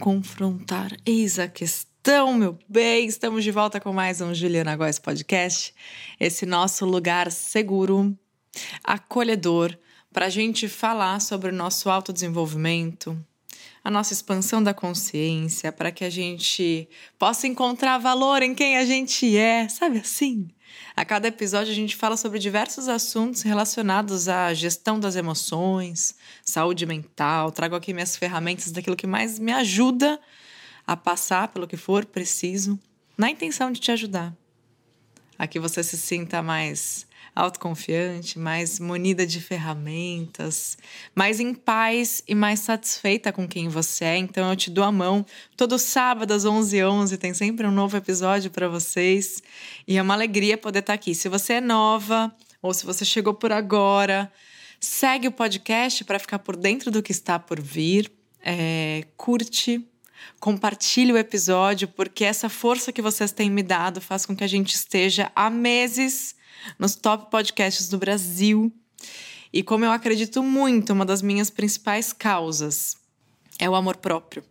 Confrontar? Eis a questão, meu bem. Estamos de volta com mais um Juliana Góes Podcast. Esse nosso lugar seguro, acolhedor, para a gente falar sobre o nosso autodesenvolvimento, a nossa expansão da consciência, para que a gente possa encontrar valor em quem a gente é, sabe assim? A cada episódio a gente fala sobre diversos assuntos relacionados à gestão das emoções, saúde mental. Trago aqui minhas ferramentas daquilo que mais me ajuda a passar pelo que for preciso, na intenção de te ajudar. A que você se sinta mais autoconfiante, mais munida de ferramentas, mais em paz e mais satisfeita com quem você é. Então eu te dou a mão. Todo sábado às 11h11 11, tem sempre um novo episódio para vocês. E é uma alegria poder estar tá aqui. Se você é nova ou se você chegou por agora, segue o podcast para ficar por dentro do que está por vir. É, curte, compartilhe o episódio, porque essa força que vocês têm me dado faz com que a gente esteja há meses nos top podcasts do Brasil. E como eu acredito muito, uma das minhas principais causas é o amor próprio.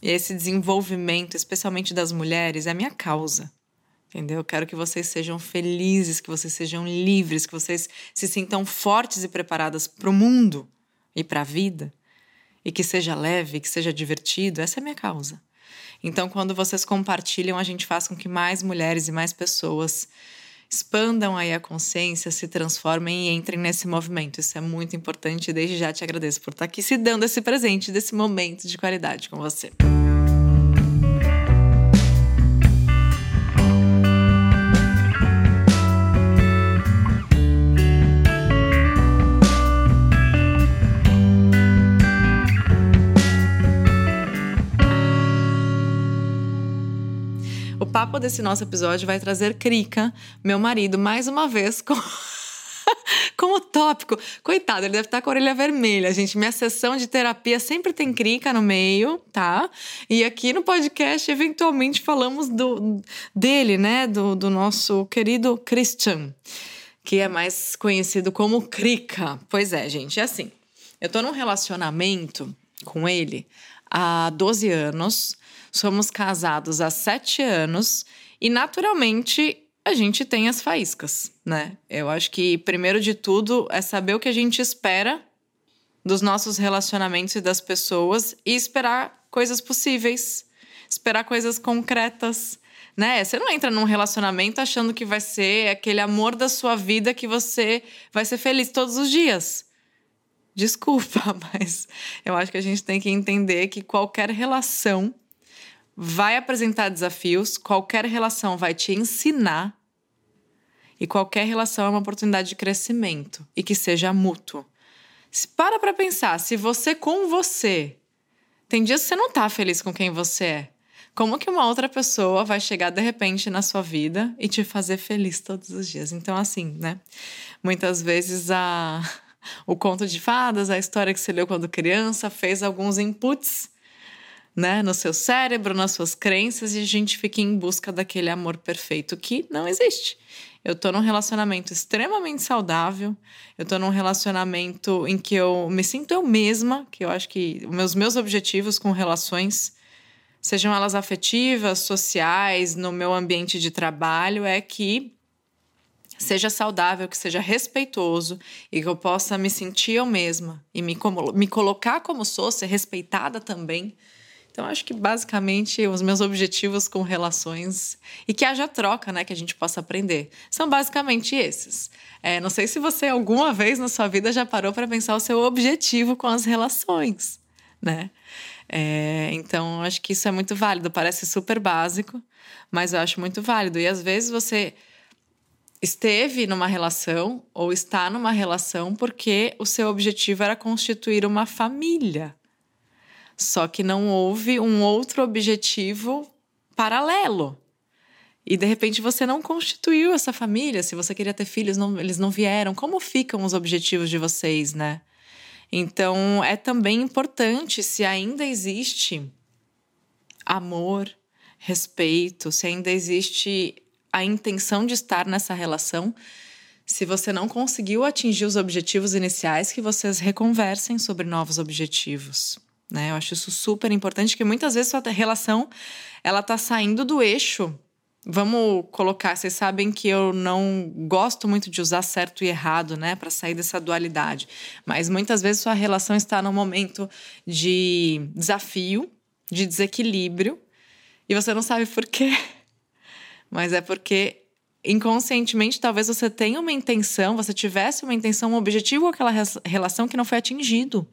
E esse desenvolvimento, especialmente das mulheres, é a minha causa. Entendeu? Eu quero que vocês sejam felizes, que vocês sejam livres, que vocês se sintam fortes e preparadas para o mundo e para a vida. E que seja leve, que seja divertido. Essa é a minha causa. Então, quando vocês compartilham, a gente faz com que mais mulheres e mais pessoas expandam aí a consciência, se transformem e entrem nesse movimento. Isso é muito importante desde já te agradeço por estar aqui se dando esse presente desse momento de qualidade com você. Papo desse nosso episódio vai trazer Krika, meu marido, mais uma vez com. como tópico. Coitado, ele deve estar com a orelha vermelha, gente. Minha sessão de terapia sempre tem crica no meio, tá? E aqui no podcast, eventualmente, falamos do, dele, né? Do, do nosso querido Christian, que é mais conhecido como Crica. Pois é, gente, é assim. Eu tô num relacionamento com ele há 12 anos. Somos casados há sete anos e, naturalmente, a gente tem as faíscas, né? Eu acho que, primeiro de tudo, é saber o que a gente espera dos nossos relacionamentos e das pessoas e esperar coisas possíveis, esperar coisas concretas, né? Você não entra num relacionamento achando que vai ser aquele amor da sua vida que você vai ser feliz todos os dias. Desculpa, mas eu acho que a gente tem que entender que qualquer relação vai apresentar desafios, qualquer relação vai te ensinar e qualquer relação é uma oportunidade de crescimento e que seja mútuo. Se para para pensar, se você com você tem dias que você não tá feliz com quem você é, como que uma outra pessoa vai chegar de repente na sua vida e te fazer feliz todos os dias? Então assim, né? Muitas vezes a o conto de fadas, a história que você leu quando criança, fez alguns inputs né, no seu cérebro, nas suas crenças, e a gente fica em busca daquele amor perfeito que não existe. Eu tô num relacionamento extremamente saudável, eu tô num relacionamento em que eu me sinto eu mesma, que eu acho que os meus, meus objetivos com relações, sejam elas afetivas, sociais, no meu ambiente de trabalho, é que seja saudável, que seja respeitoso e que eu possa me sentir eu mesma e me, me colocar como sou, ser respeitada também então, acho que basicamente os meus objetivos com relações e que haja troca, né, que a gente possa aprender, são basicamente esses. É, não sei se você alguma vez na sua vida já parou para pensar o seu objetivo com as relações, né? É, então, acho que isso é muito válido. Parece super básico, mas eu acho muito válido. E às vezes você esteve numa relação ou está numa relação porque o seu objetivo era constituir uma família. Só que não houve um outro objetivo paralelo. E de repente você não constituiu essa família. Se você queria ter filhos, não, eles não vieram. Como ficam os objetivos de vocês, né? Então é também importante se ainda existe amor, respeito, se ainda existe a intenção de estar nessa relação, se você não conseguiu atingir os objetivos iniciais, que vocês reconversem sobre novos objetivos né? Eu acho isso super importante, que muitas vezes sua relação ela tá saindo do eixo. Vamos colocar, vocês sabem que eu não gosto muito de usar certo e errado, né, para sair dessa dualidade. Mas muitas vezes sua relação está num momento de desafio, de desequilíbrio, e você não sabe por quê. Mas é porque inconscientemente talvez você tenha uma intenção, você tivesse uma intenção, um objetivo com aquela relação que não foi atingido.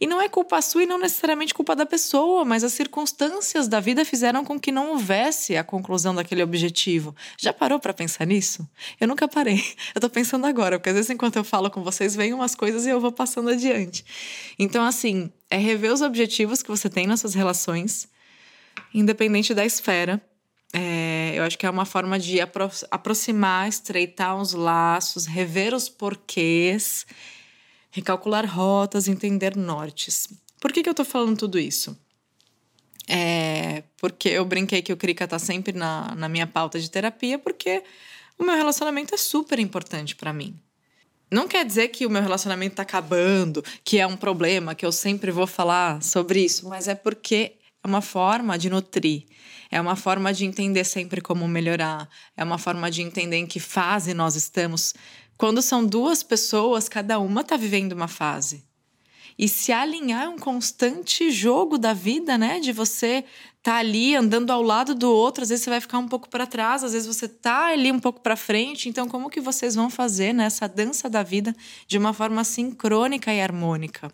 E não é culpa sua e não necessariamente culpa da pessoa, mas as circunstâncias da vida fizeram com que não houvesse a conclusão daquele objetivo. Já parou para pensar nisso? Eu nunca parei. Eu tô pensando agora, porque às vezes enquanto eu falo com vocês, vem umas coisas e eu vou passando adiante. Então, assim, é rever os objetivos que você tem nas suas relações, independente da esfera. É, eu acho que é uma forma de apro aproximar, estreitar os laços, rever os porquês recalcular rotas, entender nortes. Por que, que eu tô falando tudo isso? É porque eu brinquei que o Krika tá sempre na, na minha pauta de terapia, porque o meu relacionamento é super importante para mim. Não quer dizer que o meu relacionamento tá acabando, que é um problema, que eu sempre vou falar sobre isso, mas é porque é uma forma de nutrir, é uma forma de entender sempre como melhorar, é uma forma de entender em que fase nós estamos quando são duas pessoas, cada uma está vivendo uma fase. E se alinhar é um constante jogo da vida, né? De você tá ali andando ao lado do outro, às vezes você vai ficar um pouco para trás, às vezes você tá ali um pouco para frente. Então, como que vocês vão fazer nessa dança da vida de uma forma sincrônica e harmônica?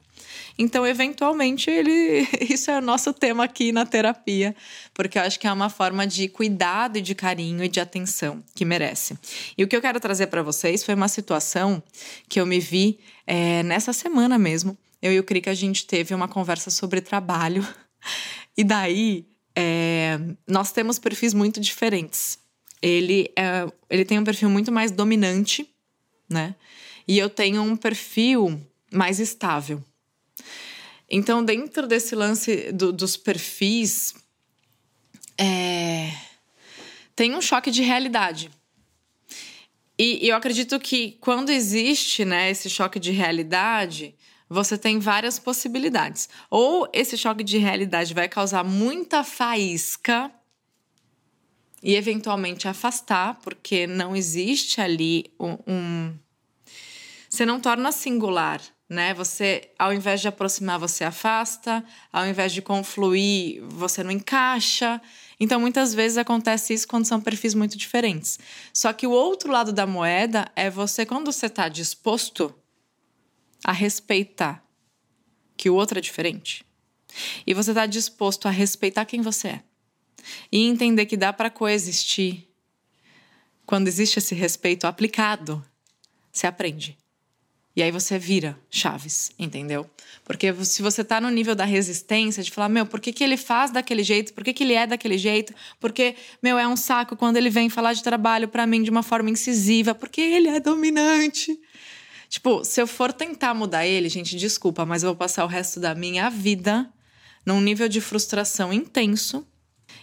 Então, eventualmente, ele isso é o nosso tema aqui na terapia, porque eu acho que é uma forma de cuidado e de carinho e de atenção que merece. E o que eu quero trazer para vocês foi uma situação que eu me vi é, nessa semana mesmo. Eu e o Krika, a gente teve uma conversa sobre trabalho. E daí, é, nós temos perfis muito diferentes. Ele, é, ele tem um perfil muito mais dominante, né? E eu tenho um perfil mais estável. Então, dentro desse lance do, dos perfis, é, tem um choque de realidade. E, e, eu acredito que quando existe né, esse choque de realidade, você tem várias possibilidades. Ou esse choque de realidade vai causar muita faísca e eventualmente afastar, porque não existe ali um. Você não torna singular né? Você, ao invés de aproximar, você afasta, ao invés de confluir, você não encaixa. Então, muitas vezes acontece isso quando são perfis muito diferentes. Só que o outro lado da moeda é você, quando você está disposto a respeitar que o outro é diferente, e você está disposto a respeitar quem você é, e entender que dá para coexistir, quando existe esse respeito aplicado, você aprende. E aí você vira chaves, entendeu? Porque se você tá no nível da resistência, de falar, meu, por que, que ele faz daquele jeito? Por que, que ele é daquele jeito? Porque, meu, é um saco quando ele vem falar de trabalho para mim de uma forma incisiva, porque ele é dominante. Tipo, se eu for tentar mudar ele, gente, desculpa, mas eu vou passar o resto da minha vida num nível de frustração intenso.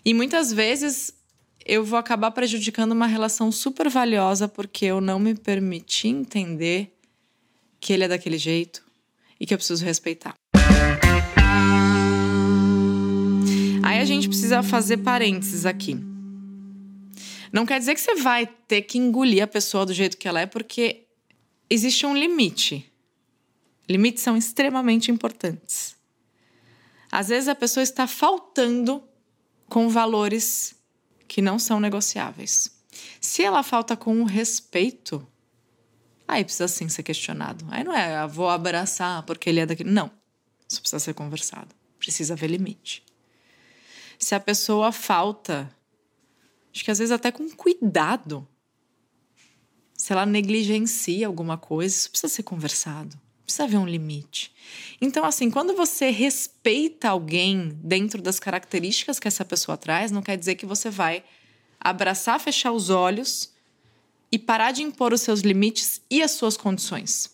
E muitas vezes eu vou acabar prejudicando uma relação super valiosa porque eu não me permiti entender que ele é daquele jeito e que eu preciso respeitar. Aí a gente precisa fazer parênteses aqui. Não quer dizer que você vai ter que engolir a pessoa do jeito que ela é, porque existe um limite. Limites são extremamente importantes. Às vezes a pessoa está faltando com valores que não são negociáveis. Se ela falta com o respeito, Aí precisa sim ser questionado. Aí não é, ah, vou abraçar porque ele é daquele. Não. Isso precisa ser conversado. Precisa haver limite. Se a pessoa falta, acho que às vezes até com cuidado, se ela negligencia alguma coisa, isso precisa ser conversado. Precisa haver um limite. Então, assim, quando você respeita alguém dentro das características que essa pessoa traz, não quer dizer que você vai abraçar, fechar os olhos e parar de impor os seus limites e as suas condições.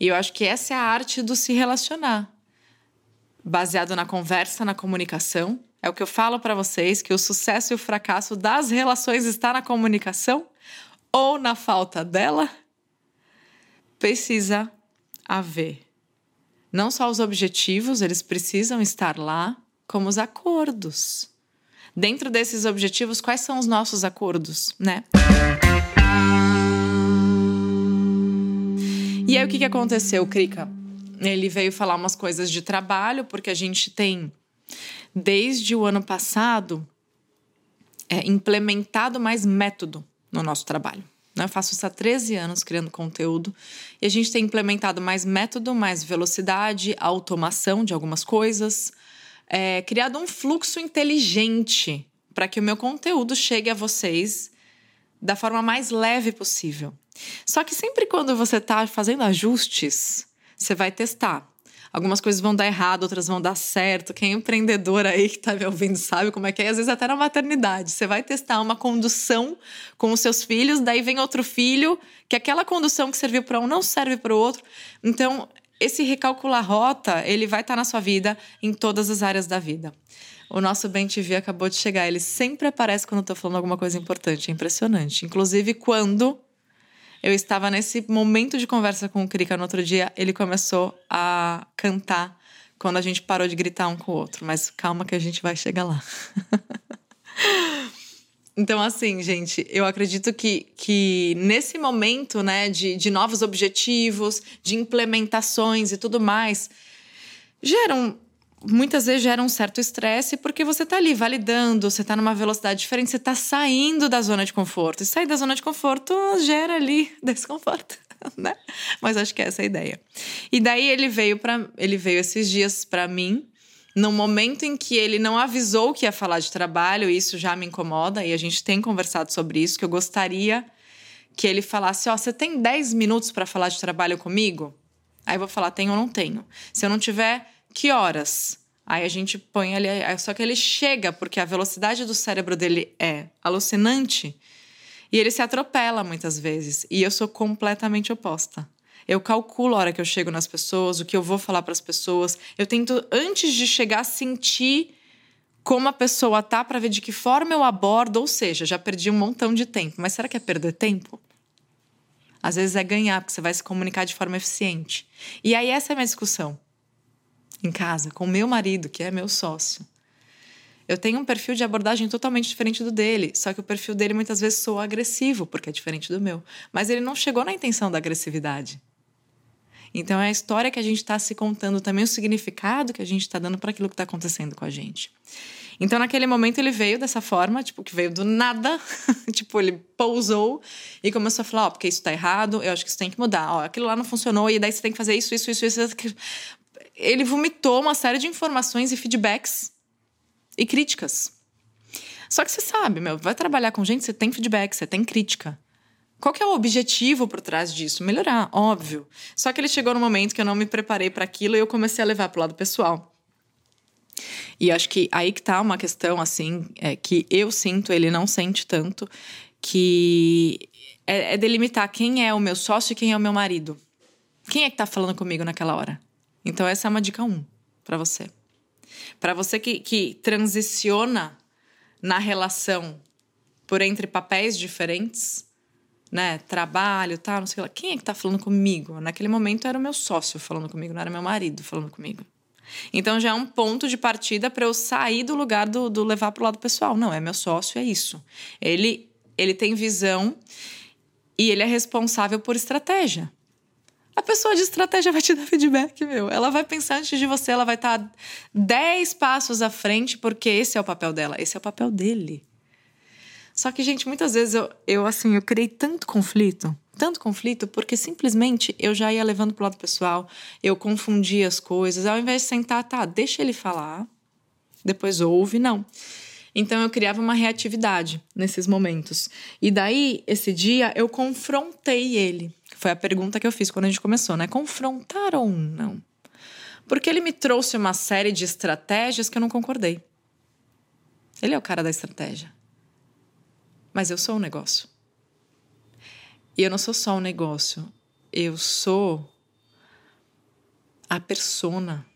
E eu acho que essa é a arte do se relacionar. Baseado na conversa, na comunicação. É o que eu falo para vocês que o sucesso e o fracasso das relações está na comunicação ou na falta dela. Precisa haver Não só os objetivos, eles precisam estar lá, como os acordos. Dentro desses objetivos, quais são os nossos acordos, né? E aí, o que, que aconteceu, Krika? Ele veio falar umas coisas de trabalho, porque a gente tem, desde o ano passado, é, implementado mais método no nosso trabalho. Né? Eu faço isso há 13 anos criando conteúdo e a gente tem implementado mais método, mais velocidade, automação de algumas coisas, é, criado um fluxo inteligente para que o meu conteúdo chegue a vocês da forma mais leve possível. Só que sempre quando você está fazendo ajustes, você vai testar. Algumas coisas vão dar errado, outras vão dar certo. Quem é empreendedor aí que tá me ouvindo sabe como é que é. Às vezes até na maternidade. Você vai testar uma condução com os seus filhos, daí vem outro filho, que aquela condução que serviu para um não serve para o outro. Então, esse recalcular rota, ele vai estar tá na sua vida em todas as áreas da vida. O nosso Bem TV acabou de chegar. Ele sempre aparece quando eu tô falando alguma coisa importante. É impressionante. Inclusive, quando eu estava nesse momento de conversa com o Krika no outro dia, ele começou a cantar quando a gente parou de gritar um com o outro. Mas calma que a gente vai chegar lá. então, assim, gente, eu acredito que, que nesse momento, né, de, de novos objetivos, de implementações e tudo mais, geram muitas vezes gera um certo estresse porque você está ali validando, você está numa velocidade diferente, você está saindo da zona de conforto. E sair da zona de conforto gera ali desconforto, né? Mas acho que é essa a ideia. E daí ele veio para ele veio esses dias para mim, num momento em que ele não avisou que ia falar de trabalho, e isso já me incomoda e a gente tem conversado sobre isso que eu gostaria que ele falasse, ó, oh, você tem 10 minutos para falar de trabalho comigo? Aí eu vou falar, tenho ou não tenho. Se eu não tiver que horas? Aí a gente põe ali, só que ele chega, porque a velocidade do cérebro dele é alucinante e ele se atropela muitas vezes. E eu sou completamente oposta. Eu calculo a hora que eu chego nas pessoas, o que eu vou falar para as pessoas. Eu tento, antes de chegar, sentir como a pessoa tá para ver de que forma eu abordo. Ou seja, já perdi um montão de tempo. Mas será que é perder tempo? Às vezes é ganhar, porque você vai se comunicar de forma eficiente. E aí essa é a minha discussão em casa com meu marido, que é meu sócio. Eu tenho um perfil de abordagem totalmente diferente do dele, só que o perfil dele muitas vezes soa agressivo, porque é diferente do meu. Mas ele não chegou na intenção da agressividade. Então é a história que a gente está se contando, também o significado que a gente está dando para aquilo que está acontecendo com a gente. Então, naquele momento, ele veio dessa forma, tipo, que veio do nada. tipo, ele pousou e começou a falar: Ó, oh, porque isso está errado, eu acho que isso tem que mudar. Ó, aquilo lá não funcionou, e daí você tem que fazer isso, isso, isso, isso ele vomitou uma série de informações e feedbacks e críticas. Só que você sabe, meu, vai trabalhar com gente, você tem feedback, você tem crítica. Qual que é o objetivo por trás disso? Melhorar, óbvio. Só que ele chegou no momento que eu não me preparei para aquilo e eu comecei a levar pro lado pessoal. E acho que aí que tá uma questão, assim, é, que eu sinto, ele não sente tanto, que é, é delimitar quem é o meu sócio e quem é o meu marido. Quem é que tá falando comigo naquela hora? Então, essa é uma dica um para você. Para você que, que transiciona na relação por entre papéis diferentes, né? Trabalho, tal, não sei lá. Quem é que tá falando comigo? Naquele momento era o meu sócio falando comigo, não era meu marido falando comigo. Então já é um ponto de partida para eu sair do lugar do, do levar para o lado pessoal. Não, é meu sócio, é isso. Ele, ele tem visão e ele é responsável por estratégia. A pessoa de estratégia vai te dar feedback, meu. Ela vai pensar antes de você, ela vai estar tá 10 passos à frente, porque esse é o papel dela, esse é o papel dele. Só que, gente, muitas vezes eu, eu assim, eu criei tanto conflito, tanto conflito, porque simplesmente eu já ia levando pro lado pessoal, eu confundia as coisas, ao invés de sentar, tá, deixa ele falar, depois ouve, não. Então eu criava uma reatividade nesses momentos. E daí, esse dia, eu confrontei ele. Foi a pergunta que eu fiz quando a gente começou, né? Confrontar ou não? Porque ele me trouxe uma série de estratégias que eu não concordei. Ele é o cara da estratégia. Mas eu sou um negócio. E eu não sou só um negócio. Eu sou a persona.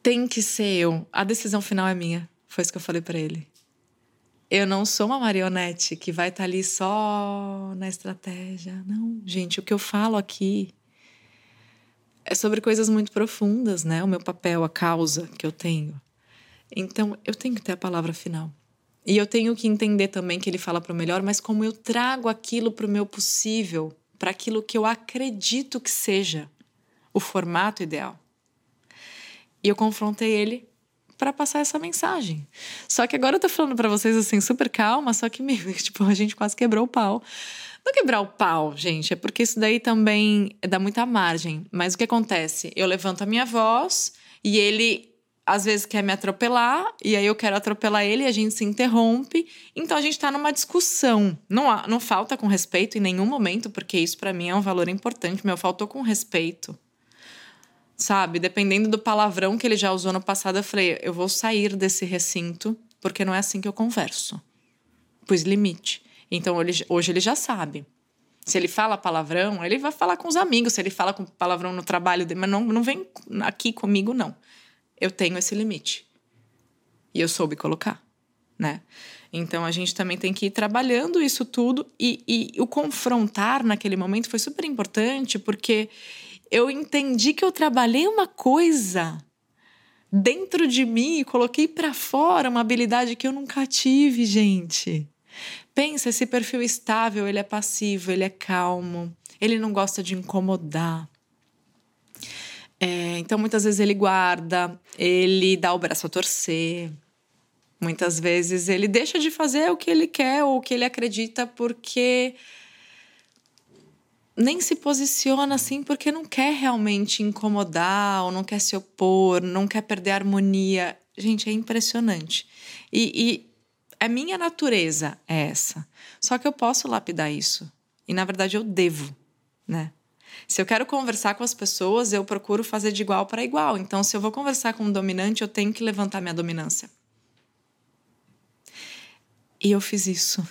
Tem que ser eu. A decisão final é minha. Foi isso que eu falei para ele. Eu não sou uma marionete que vai estar tá ali só na estratégia. Não, gente, o que eu falo aqui é sobre coisas muito profundas, né? O meu papel, a causa que eu tenho. Então, eu tenho que ter a palavra final. E eu tenho que entender também que ele fala para o melhor, mas como eu trago aquilo para o meu possível, para aquilo que eu acredito que seja o formato ideal. E eu confrontei ele para passar essa mensagem. Só que agora eu tô falando para vocês assim super calma, só que tipo, a gente quase quebrou o pau. Não quebrar o pau, gente, é porque isso daí também dá muita margem. Mas o que acontece? Eu levanto a minha voz e ele às vezes quer me atropelar e aí eu quero atropelar ele e a gente se interrompe. Então a gente tá numa discussão. Não, há, não falta com respeito em nenhum momento, porque isso para mim é um valor importante. Meu, faltou com respeito. Sabe? Dependendo do palavrão que ele já usou no passado, eu falei: eu vou sair desse recinto, porque não é assim que eu converso. Pus limite. Então hoje ele já sabe. Se ele fala palavrão, ele vai falar com os amigos. Se ele fala com palavrão no trabalho mas não, não vem aqui comigo, não. Eu tenho esse limite. E eu soube colocar, né? Então a gente também tem que ir trabalhando isso tudo. E, e o confrontar naquele momento foi super importante, porque eu entendi que eu trabalhei uma coisa dentro de mim e coloquei para fora uma habilidade que eu nunca tive, gente. Pensa, esse perfil estável, ele é passivo, ele é calmo, ele não gosta de incomodar. É, então, muitas vezes ele guarda, ele dá o braço a torcer. Muitas vezes ele deixa de fazer o que ele quer ou o que ele acredita porque nem se posiciona assim porque não quer realmente incomodar ou não quer se opor, não quer perder a harmonia. Gente, é impressionante. E, e a minha natureza é essa. Só que eu posso lapidar isso. E na verdade eu devo, né? Se eu quero conversar com as pessoas, eu procuro fazer de igual para igual. Então, se eu vou conversar com um dominante, eu tenho que levantar minha dominância. E eu fiz isso.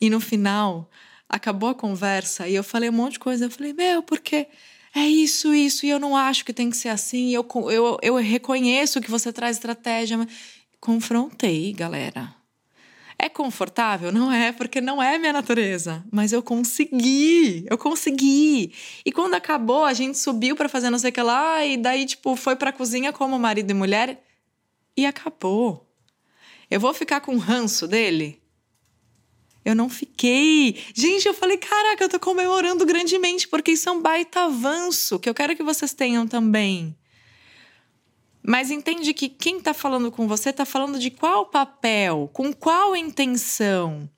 E no final, acabou a conversa e eu falei um monte de coisa. Eu falei, meu, porque é isso, isso, e eu não acho que tem que ser assim. Eu, eu, eu reconheço que você traz estratégia. Mas... Confrontei, galera. É confortável? Não é, porque não é minha natureza. Mas eu consegui, eu consegui. E quando acabou, a gente subiu para fazer não sei o que lá, e daí, tipo, foi pra cozinha como marido e mulher, e acabou. Eu vou ficar com ranço dele? Eu não fiquei. Gente, eu falei, caraca, eu tô comemorando grandemente, porque isso é um baita avanço que eu quero que vocês tenham também. Mas entende que quem está falando com você está falando de qual papel, com qual intenção.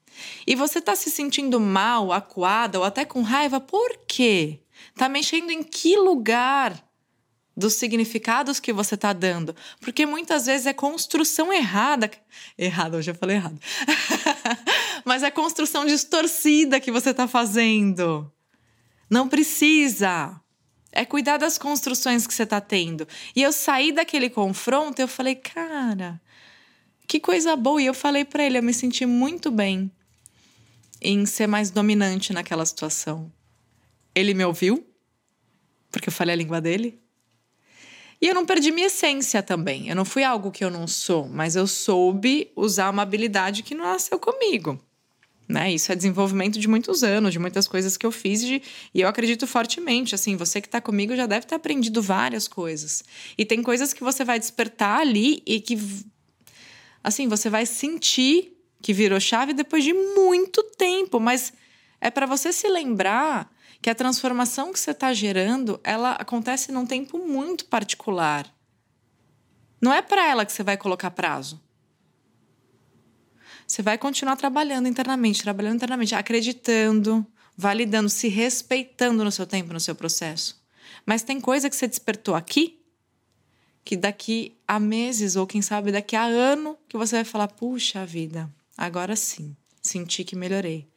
E você está se sentindo mal, acuada ou até com raiva, por quê? Está mexendo em que lugar dos significados que você está dando? Porque muitas vezes é construção errada. Errada, hoje eu falei errado. Mas é construção distorcida que você está fazendo. Não precisa. É cuidar das construções que você está tendo. E eu saí daquele confronto, eu falei, cara, que coisa boa. E eu falei para ele, eu me senti muito bem em ser mais dominante naquela situação. Ele me ouviu, porque eu falei a língua dele. E eu não perdi minha essência também. Eu não fui algo que eu não sou, mas eu soube usar uma habilidade que não nasceu comigo. Né? Isso é desenvolvimento de muitos anos, de muitas coisas que eu fiz de, e eu acredito fortemente. Assim, você que está comigo já deve ter aprendido várias coisas. E tem coisas que você vai despertar ali e que, assim, você vai sentir que virou chave depois de muito tempo. Mas é para você se lembrar que a transformação que você está gerando, ela acontece num tempo muito particular. Não é para ela que você vai colocar prazo. Você vai continuar trabalhando internamente, trabalhando internamente, acreditando, validando, se respeitando no seu tempo, no seu processo. Mas tem coisa que você despertou aqui que daqui a meses ou quem sabe daqui a ano que você vai falar: "Puxa vida, agora sim, senti que melhorei".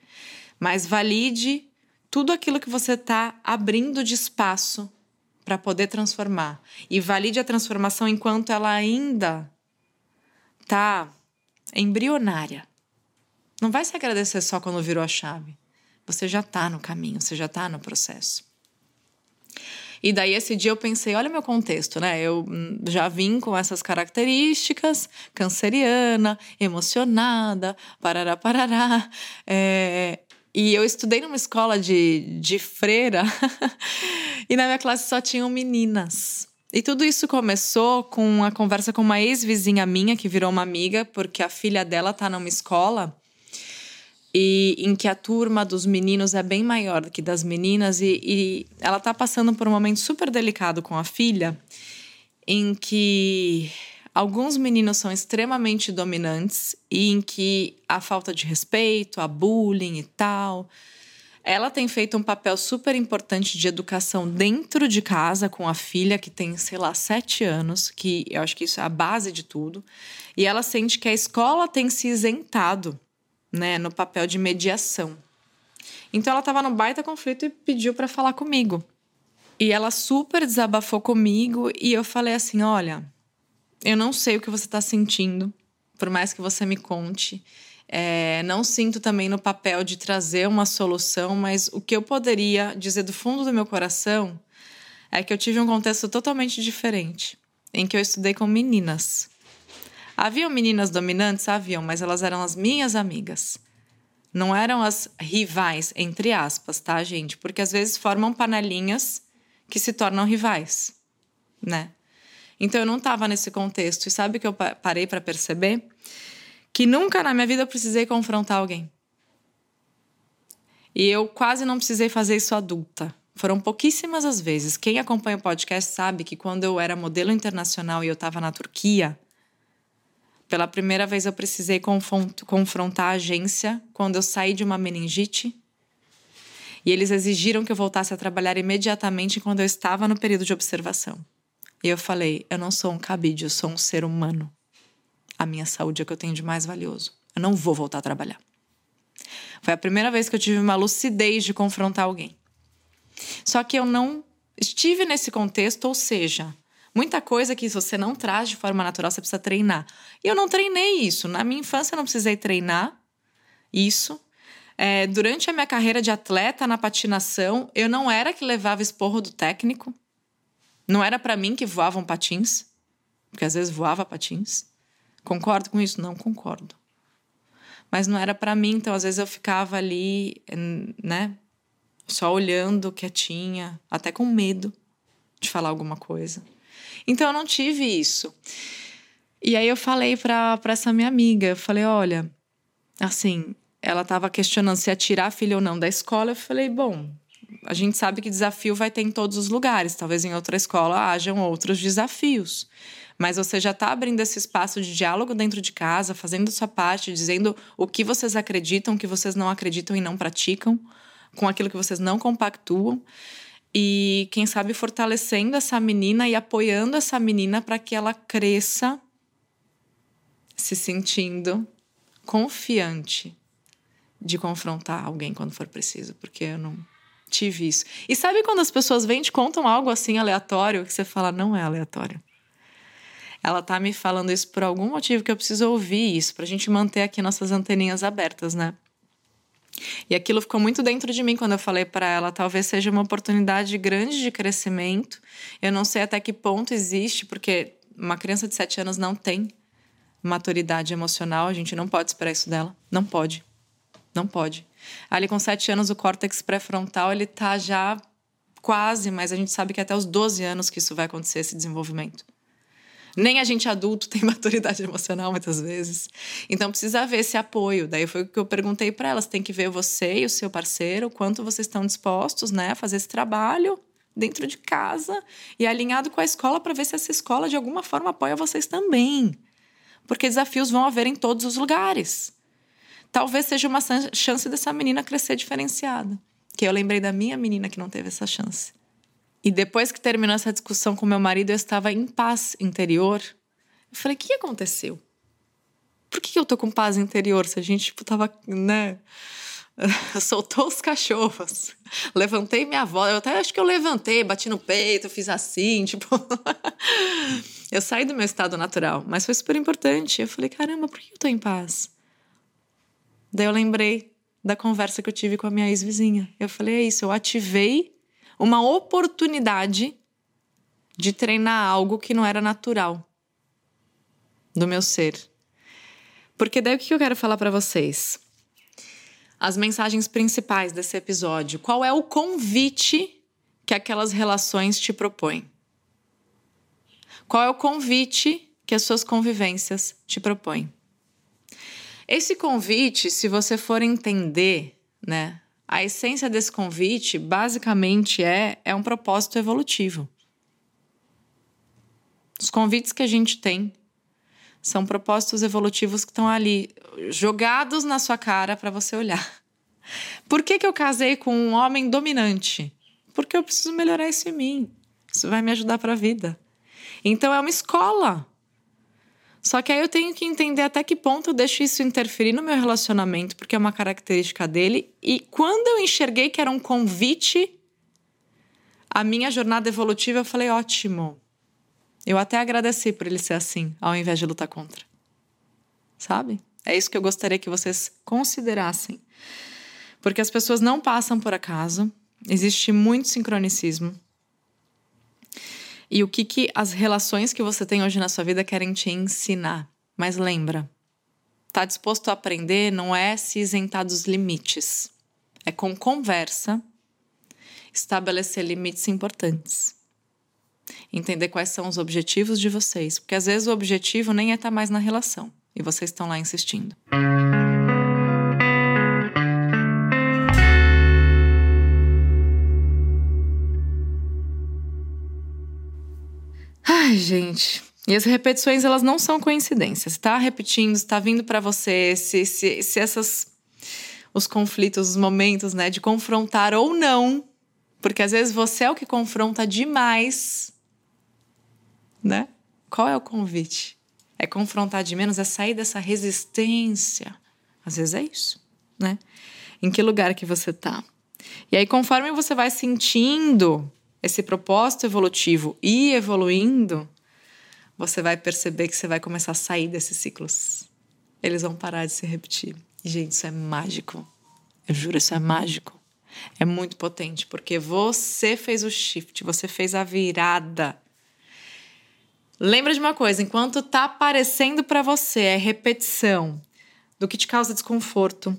Mas valide tudo aquilo que você está abrindo de espaço para poder transformar e valide a transformação enquanto ela ainda está embrionária. Não vai se agradecer só quando virou a chave. Você já está no caminho, você já está no processo. E daí esse dia eu pensei, olha meu contexto, né? Eu hum, já vim com essas características, canceriana, emocionada, parará, parará. É... E eu estudei numa escola de, de freira e na minha classe só tinham meninas. E tudo isso começou com a conversa com uma ex-vizinha minha, que virou uma amiga, porque a filha dela tá numa escola e em que a turma dos meninos é bem maior do que das meninas e, e ela tá passando por um momento super delicado com a filha, em que alguns meninos são extremamente dominantes e em que a falta de respeito, a bullying e tal. Ela tem feito um papel super importante de educação dentro de casa com a filha, que tem, sei lá, sete anos, que eu acho que isso é a base de tudo. E ela sente que a escola tem se isentado né, no papel de mediação. Então ela estava no baita conflito e pediu para falar comigo. E ela super desabafou comigo e eu falei assim: olha, eu não sei o que você está sentindo, por mais que você me conte. É, não sinto também no papel de trazer uma solução, mas o que eu poderia dizer do fundo do meu coração é que eu tive um contexto totalmente diferente, em que eu estudei com meninas. Haviam meninas dominantes? Haviam, mas elas eram as minhas amigas. Não eram as rivais, entre aspas, tá, gente? Porque às vezes formam panelinhas que se tornam rivais, né? Então eu não estava nesse contexto. E sabe que eu parei para perceber? Que nunca na minha vida eu precisei confrontar alguém. E eu quase não precisei fazer isso adulta. Foram pouquíssimas as vezes. Quem acompanha o podcast sabe que quando eu era modelo internacional e eu estava na Turquia, pela primeira vez eu precisei confrontar a agência quando eu saí de uma meningite. E eles exigiram que eu voltasse a trabalhar imediatamente quando eu estava no período de observação. E eu falei: eu não sou um cabide, eu sou um ser humano. A minha saúde é o que eu tenho de mais valioso. Eu não vou voltar a trabalhar. Foi a primeira vez que eu tive uma lucidez de confrontar alguém. Só que eu não estive nesse contexto, ou seja, Muita coisa que você não traz de forma natural, você precisa treinar. E eu não treinei isso. Na minha infância, eu não precisei treinar isso. É, durante a minha carreira de atleta na patinação, eu não era que levava esporro do técnico. Não era para mim que voavam patins, porque às vezes voava patins. Concordo com isso? Não concordo. Mas não era para mim, então às vezes eu ficava ali, né, só olhando quietinha, até com medo de falar alguma coisa. Então eu não tive isso. E aí eu falei para essa minha amiga, eu falei, olha, assim, ela estava questionando se ia tirar a filha ou não da escola. Eu falei, bom, a gente sabe que desafio vai ter em todos os lugares. Talvez em outra escola hajam outros desafios. Mas você já está abrindo esse espaço de diálogo dentro de casa, fazendo sua parte, dizendo o que vocês acreditam, o que vocês não acreditam e não praticam, com aquilo que vocês não compactuam e quem sabe fortalecendo essa menina e apoiando essa menina para que ela cresça se sentindo confiante de confrontar alguém quando for preciso, porque eu não tive isso. E sabe quando as pessoas vêm e te contam algo assim aleatório que você fala não é aleatório? Ela tá me falando isso por algum motivo que eu preciso ouvir isso pra gente manter aqui nossas anteninhas abertas, né? E aquilo ficou muito dentro de mim quando eu falei para ela, talvez seja uma oportunidade grande de crescimento. Eu não sei até que ponto existe, porque uma criança de 7 anos não tem maturidade emocional, a gente não pode esperar isso dela. Não pode. Não pode. Ali com 7 anos o córtex pré-frontal, ele tá já quase, mas a gente sabe que até os 12 anos que isso vai acontecer esse desenvolvimento. Nem a gente adulto tem maturidade emocional muitas vezes. Então precisa haver esse apoio. Daí foi o que eu perguntei para elas: tem que ver você e o seu parceiro, quanto vocês estão dispostos né, a fazer esse trabalho dentro de casa e alinhado com a escola para ver se essa escola de alguma forma apoia vocês também. Porque desafios vão haver em todos os lugares. Talvez seja uma chance dessa menina crescer diferenciada. Que eu lembrei da minha menina que não teve essa chance. E depois que terminou essa discussão com meu marido, eu estava em paz interior. Eu falei: o que aconteceu? Por que eu tô com paz interior se a gente, tipo, tava, né? Soltou os cachorros. Levantei minha voz. Eu até acho que eu levantei, bati no peito, fiz assim, tipo. eu saí do meu estado natural, mas foi super importante. Eu falei: caramba, por que eu tô em paz? Daí eu lembrei da conversa que eu tive com a minha ex-vizinha. Eu falei: é isso, eu ativei uma oportunidade de treinar algo que não era natural do meu ser. Porque daí o que eu quero falar para vocês? as mensagens principais desse episódio. Qual é o convite que aquelas relações te propõem? Qual é o convite que as suas convivências te propõem? Esse convite, se você for entender, né, a essência desse convite basicamente é, é um propósito evolutivo. Os convites que a gente tem são propósitos evolutivos que estão ali jogados na sua cara para você olhar. Por que, que eu casei com um homem dominante? Porque eu preciso melhorar isso em mim. Isso vai me ajudar para a vida. Então é uma escola. Só que aí eu tenho que entender até que ponto eu deixo isso interferir no meu relacionamento, porque é uma característica dele. E quando eu enxerguei que era um convite à minha jornada evolutiva, eu falei: ótimo, eu até agradeci por ele ser assim, ao invés de lutar contra. Sabe? É isso que eu gostaria que vocês considerassem. Porque as pessoas não passam por acaso, existe muito sincronicismo. E o que, que as relações que você tem hoje na sua vida querem te ensinar? Mas lembra, tá disposto a aprender não é se isentar dos limites. É com conversa estabelecer limites importantes entender quais são os objetivos de vocês, porque às vezes o objetivo nem é estar mais na relação e vocês estão lá insistindo. Ai, gente. E as repetições, elas não são coincidências. Está repetindo, está vindo para você, se, se, se essas os conflitos, os momentos, né, de confrontar ou não, porque às vezes você é o que confronta demais né? Qual é o convite? É confrontar de menos, é sair dessa resistência. Às vezes é isso, né? Em que lugar que você tá? E aí, conforme você vai sentindo esse propósito evolutivo e evoluindo, você vai perceber que você vai começar a sair desses ciclos. Eles vão parar de se repetir. E, gente, isso é mágico. Eu juro, isso é mágico. É muito potente, porque você fez o shift, você fez a virada Lembra de uma coisa, enquanto tá aparecendo para você é repetição do que te causa desconforto,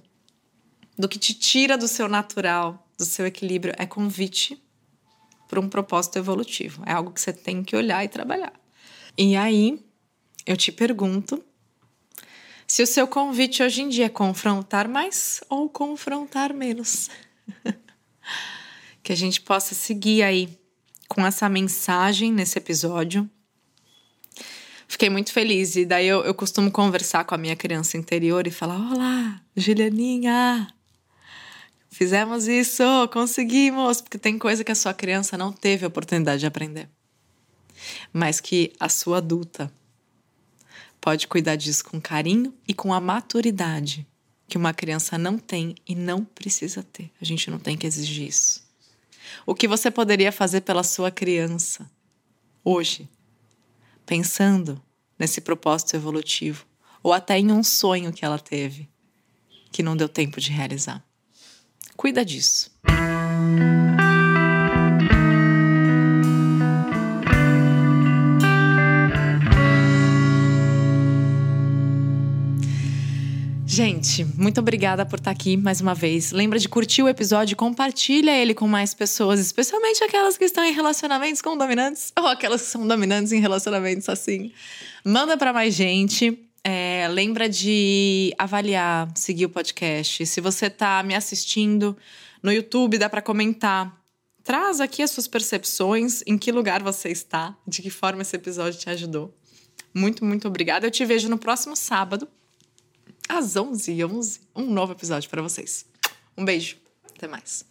do que te tira do seu natural, do seu equilíbrio, é convite para um propósito evolutivo. É algo que você tem que olhar e trabalhar. E aí, eu te pergunto se o seu convite hoje em dia é confrontar mais ou confrontar menos. que a gente possa seguir aí com essa mensagem nesse episódio fiquei muito feliz. E daí eu, eu costumo conversar com a minha criança interior e falar: Olá, Julianinha! Fizemos isso, conseguimos! Porque tem coisa que a sua criança não teve a oportunidade de aprender, mas que a sua adulta pode cuidar disso com carinho e com a maturidade que uma criança não tem e não precisa ter. A gente não tem que exigir isso. O que você poderia fazer pela sua criança hoje? pensando nesse propósito evolutivo, ou até em um sonho que ela teve, que não deu tempo de realizar. Cuida disso. Gente, muito obrigada por estar aqui mais uma vez. Lembra de curtir o episódio, compartilha ele com mais pessoas, especialmente aquelas que estão em relacionamentos com dominantes ou aquelas que são dominantes em relacionamentos assim. Manda para mais gente. É, lembra de avaliar, seguir o podcast. Se você está me assistindo no YouTube, dá para comentar. Traz aqui as suas percepções, em que lugar você está, de que forma esse episódio te ajudou. Muito, muito obrigada. Eu te vejo no próximo sábado às 11h11, um novo episódio para vocês. Um beijo, até mais.